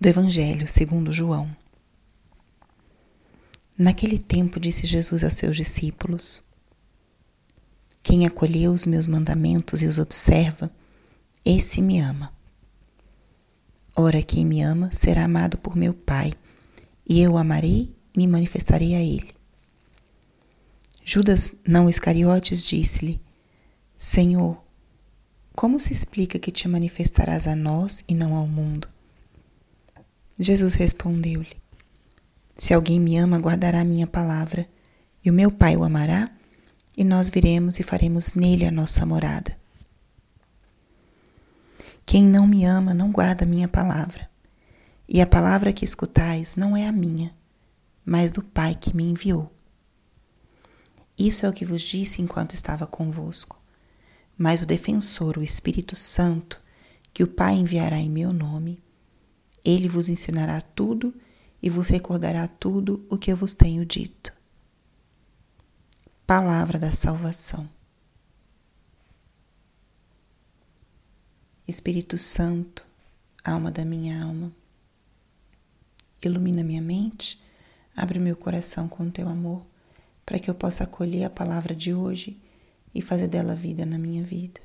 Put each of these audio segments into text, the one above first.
do Evangelho segundo João. Naquele tempo disse Jesus aos seus discípulos: Quem acolheu os meus mandamentos e os observa, esse me ama. Ora, quem me ama será amado por meu Pai, e eu amarei e me manifestarei a ele. Judas não Iscariotes disse-lhe: Senhor, como se explica que te manifestarás a nós e não ao mundo? Jesus respondeu-lhe: Se alguém me ama, guardará a minha palavra, e o meu Pai o amará, e nós viremos e faremos nele a nossa morada. Quem não me ama não guarda a minha palavra, e a palavra que escutais não é a minha, mas do Pai que me enviou. Isso é o que vos disse enquanto estava convosco. Mas o defensor, o Espírito Santo, que o Pai enviará em meu nome, ele vos ensinará tudo e vos recordará tudo o que eu vos tenho dito. Palavra da salvação. Espírito Santo, alma da minha alma, ilumina minha mente, abre meu coração com teu amor, para que eu possa acolher a palavra de hoje e fazer dela vida na minha vida.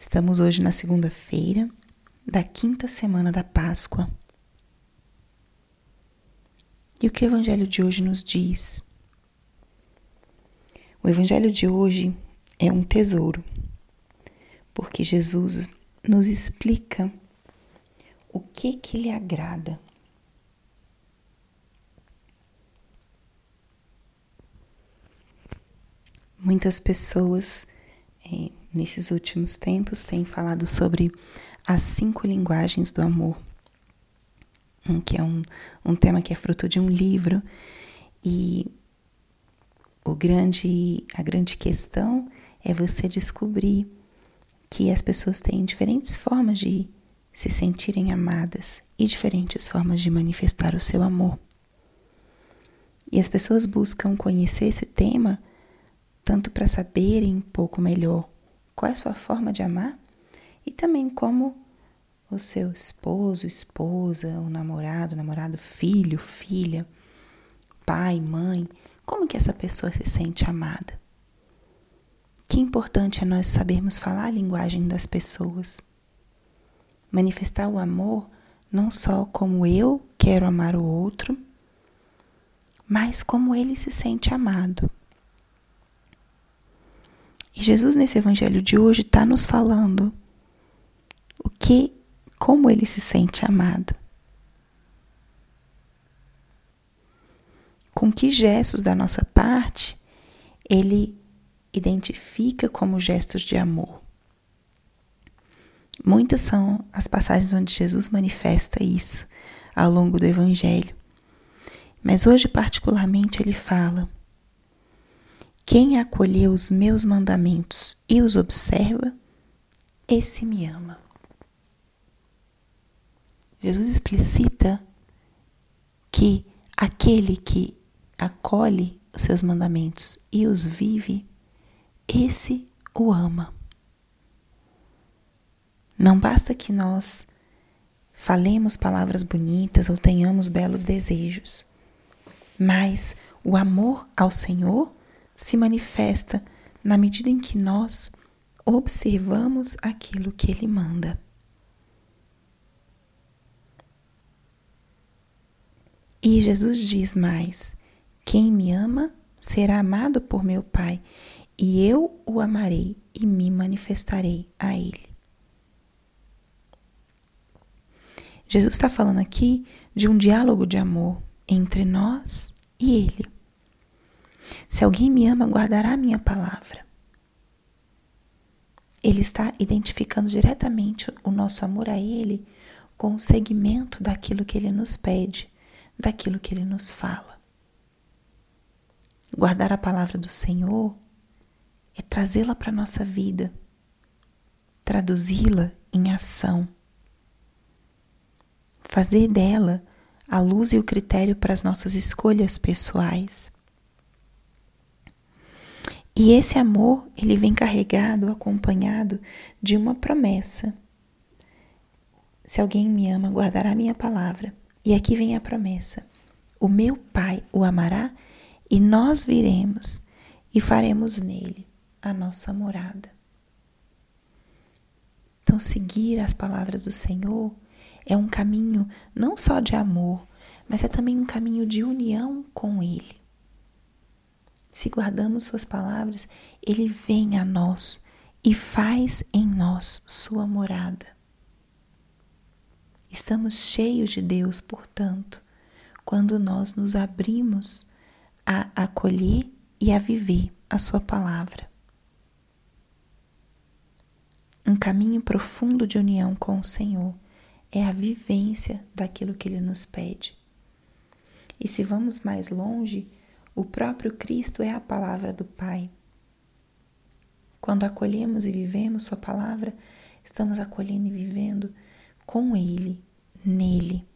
Estamos hoje na segunda-feira da quinta semana da Páscoa. E o que o Evangelho de hoje nos diz? O Evangelho de hoje é um tesouro, porque Jesus nos explica o que que lhe agrada. Muitas pessoas nesses últimos tempos têm falado sobre as cinco linguagens do amor, que é um, um tema que é fruto de um livro e o grande, a grande questão é você descobrir que as pessoas têm diferentes formas de se sentirem amadas e diferentes formas de manifestar o seu amor. E as pessoas buscam conhecer esse tema tanto para saberem um pouco melhor qual é a sua forma de amar e também como o seu esposo, esposa, o namorado, namorado, filho, filha, pai, mãe, como que essa pessoa se sente amada. Que importante é nós sabermos falar a linguagem das pessoas. Manifestar o amor não só como eu quero amar o outro, mas como ele se sente amado. E Jesus, nesse evangelho de hoje, está nos falando o que, como ele se sente amado. Com que gestos da nossa parte ele identifica como gestos de amor. Muitas são as passagens onde Jesus manifesta isso ao longo do Evangelho. Mas hoje, particularmente, ele fala quem acolheu os meus mandamentos e os observa, esse me ama. Jesus explicita que aquele que acolhe os seus mandamentos e os vive, esse o ama. Não basta que nós falemos palavras bonitas ou tenhamos belos desejos, mas o amor ao Senhor se manifesta na medida em que nós observamos aquilo que Ele manda. E Jesus diz mais: Quem me ama será amado por meu Pai, e eu o amarei e me manifestarei a Ele. Jesus está falando aqui de um diálogo de amor entre nós e Ele. Se alguém me ama, guardará a minha palavra. Ele está identificando diretamente o nosso amor a Ele com o segmento daquilo que Ele nos pede, daquilo que Ele nos fala. Guardar a palavra do Senhor é trazê-la para a nossa vida, traduzi-la em ação, fazer dela a luz e o critério para as nossas escolhas pessoais. E esse amor, ele vem carregado, acompanhado de uma promessa. Se alguém me ama, guardará minha palavra. E aqui vem a promessa: o meu Pai o amará e nós viremos e faremos nele a nossa morada. Então, seguir as palavras do Senhor é um caminho não só de amor, mas é também um caminho de união com Ele. Se guardamos Suas palavras, Ele vem a nós e faz em nós Sua morada. Estamos cheios de Deus, portanto, quando nós nos abrimos a acolher e a viver a Sua palavra. Um caminho profundo de união com o Senhor é a vivência daquilo que Ele nos pede. E se vamos mais longe, o próprio Cristo é a palavra do Pai. Quando acolhemos e vivemos Sua palavra, estamos acolhendo e vivendo com Ele, nele.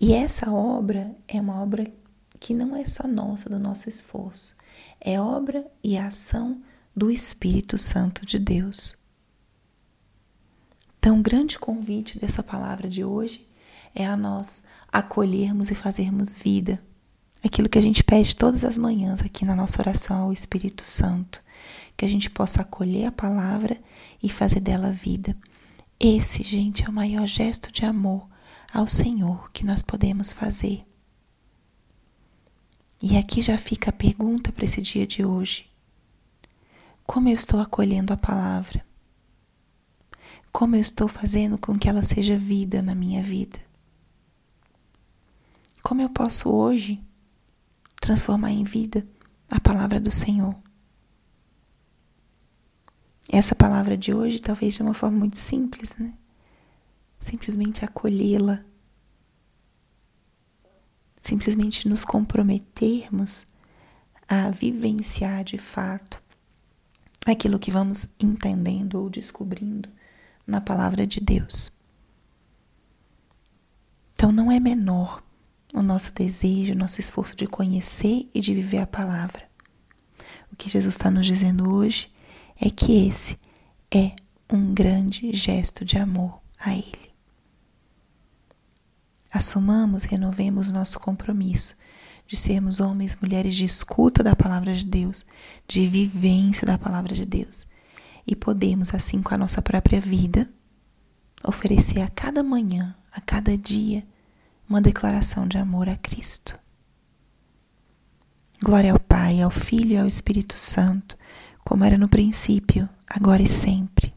E essa obra é uma obra que não é só nossa, do nosso esforço, é obra e ação do Espírito Santo de Deus. Então, o grande convite dessa palavra de hoje é a nós acolhermos e fazermos vida. Aquilo que a gente pede todas as manhãs aqui na nossa oração ao Espírito Santo, que a gente possa acolher a palavra e fazer dela vida. Esse, gente, é o maior gesto de amor ao Senhor que nós podemos fazer. E aqui já fica a pergunta para esse dia de hoje: Como eu estou acolhendo a palavra? Como eu estou fazendo com que ela seja vida na minha vida? Como eu posso hoje transformar em vida a palavra do Senhor? Essa palavra de hoje, talvez de uma forma muito simples, né? Simplesmente acolhê-la. Simplesmente nos comprometermos a vivenciar de fato aquilo que vamos entendendo ou descobrindo na palavra de Deus. Então não é menor o nosso desejo, o nosso esforço de conhecer e de viver a palavra. O que Jesus está nos dizendo hoje é que esse é um grande gesto de amor a Ele. Assumamos, renovemos nosso compromisso de sermos homens e mulheres de escuta da palavra de Deus, de vivência da palavra de Deus, e podemos, assim com a nossa própria vida, oferecer a cada manhã, a cada dia, uma declaração de amor a Cristo. Glória ao Pai, ao Filho e ao Espírito Santo, como era no princípio, agora e sempre